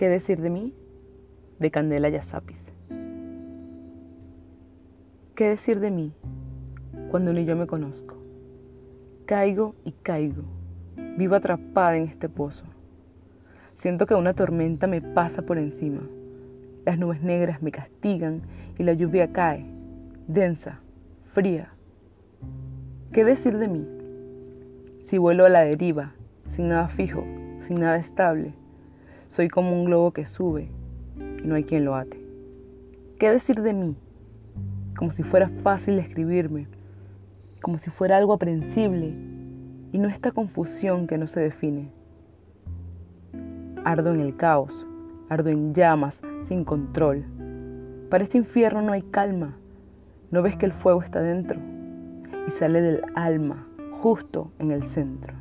¿Qué decir de mí? De Candela Yazapis. ¿Qué decir de mí cuando ni yo me conozco? Caigo y caigo, vivo atrapada en este pozo. Siento que una tormenta me pasa por encima. Las nubes negras me castigan y la lluvia cae, densa, fría. ¿Qué decir de mí? Si vuelo a la deriva, sin nada fijo, sin nada estable, soy como un globo que sube y no hay quien lo ate. ¿Qué decir de mí? Como si fuera fácil escribirme, como si fuera algo aprensible y no esta confusión que no se define. Ardo en el caos, ardo en llamas, sin control. Para este infierno no hay calma. ¿No ves que el fuego está dentro? Y sale del alma, justo en el centro.